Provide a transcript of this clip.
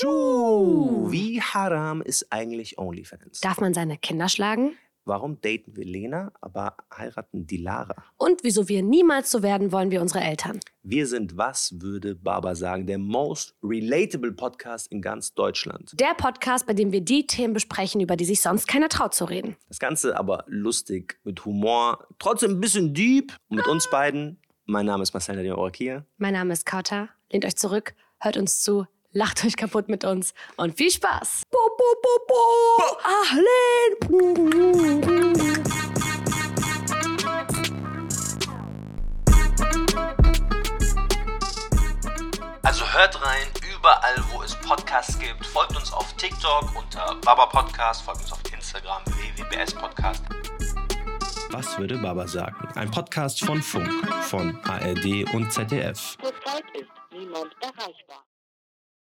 Schuh! Wie haram ist eigentlich OnlyFans? Darf man seine Kinder schlagen? Warum daten wir Lena, aber heiraten Dilara? Und wieso wir niemals so werden wollen wie unsere Eltern? Wir sind Was würde Baba sagen? Der most relatable Podcast in ganz Deutschland. Der Podcast, bei dem wir die Themen besprechen, über die sich sonst keiner traut zu reden. Das Ganze aber lustig, mit Humor, trotzdem ein bisschen deep. Und mit uns beiden. Mein Name ist Marcel Nadine Orakia. Mein Name ist Kauta. Lehnt euch zurück, hört uns zu, lacht euch kaputt mit uns und viel Spaß. Bo, bo, bo, bo. Ahlen. Also hört rein, überall, wo es Podcasts gibt. Folgt uns auf TikTok unter Baba Podcast, folgt uns auf Instagram www.bs Podcast. Was würde Baba sagen? Ein Podcast von Funk, von ARD und ZDF. Zurzeit ist niemand erreichbar.